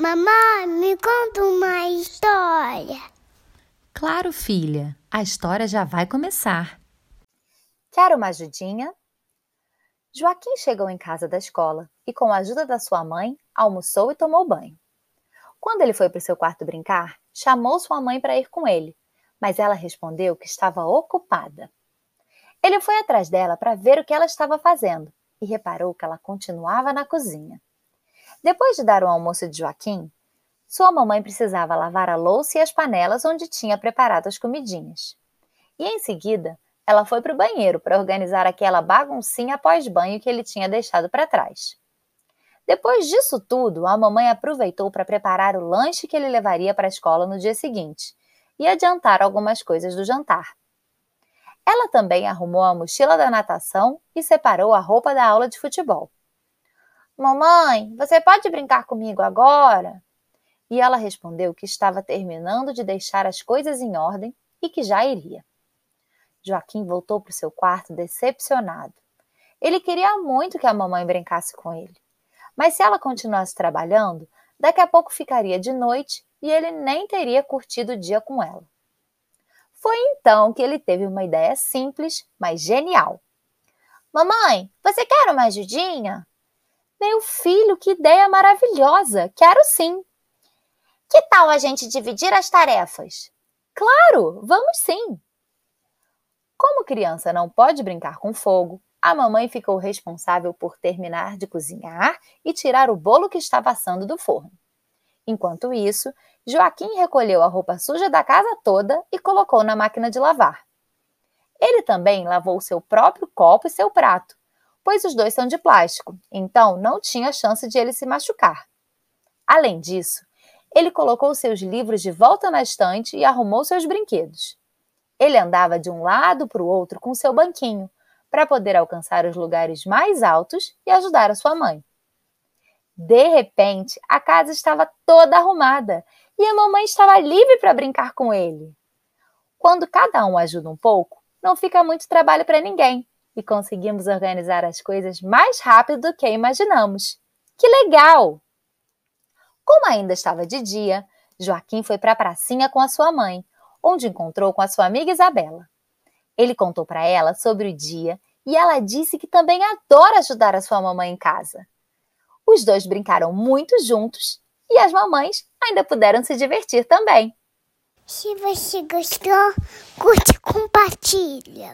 Mamãe, me conta uma história. Claro, filha, a história já vai começar. Quer uma ajudinha? Joaquim chegou em casa da escola e, com a ajuda da sua mãe, almoçou e tomou banho. Quando ele foi para o seu quarto brincar, chamou sua mãe para ir com ele, mas ela respondeu que estava ocupada. Ele foi atrás dela para ver o que ela estava fazendo e reparou que ela continuava na cozinha. Depois de dar o almoço de Joaquim, sua mamãe precisava lavar a louça e as panelas onde tinha preparado as comidinhas. E em seguida, ela foi para o banheiro para organizar aquela baguncinha pós-banho que ele tinha deixado para trás. Depois disso tudo, a mamãe aproveitou para preparar o lanche que ele levaria para a escola no dia seguinte e adiantar algumas coisas do jantar. Ela também arrumou a mochila da natação e separou a roupa da aula de futebol. Mamãe, você pode brincar comigo agora? E ela respondeu que estava terminando de deixar as coisas em ordem e que já iria. Joaquim voltou para o seu quarto decepcionado. Ele queria muito que a mamãe brincasse com ele. Mas se ela continuasse trabalhando, daqui a pouco ficaria de noite e ele nem teria curtido o dia com ela. Foi então que ele teve uma ideia simples, mas genial. Mamãe, você quer uma ajudinha? Meu filho, que ideia maravilhosa! Quero sim! Que tal a gente dividir as tarefas? Claro, vamos sim! Como criança não pode brincar com fogo, a mamãe ficou responsável por terminar de cozinhar e tirar o bolo que estava assando do forno. Enquanto isso, Joaquim recolheu a roupa suja da casa toda e colocou na máquina de lavar. Ele também lavou seu próprio copo e seu prato, pois os dois são de plástico, então não tinha chance de ele se machucar. Além disso, ele colocou seus livros de volta na estante e arrumou seus brinquedos. Ele andava de um lado para o outro com seu banquinho, para poder alcançar os lugares mais altos e ajudar a sua mãe. De repente, a casa estava toda arrumada e a mamãe estava livre para brincar com ele. Quando cada um ajuda um pouco, não fica muito trabalho para ninguém e conseguimos organizar as coisas mais rápido do que imaginamos. Que legal! Como ainda estava de dia, Joaquim foi para a pracinha com a sua mãe, onde encontrou com a sua amiga Isabela. Ele contou para ela sobre o dia e ela disse que também adora ajudar a sua mamãe em casa. Os dois brincaram muito juntos e as mamães ainda puderam se divertir também. Se você gostou, curte e compartilha.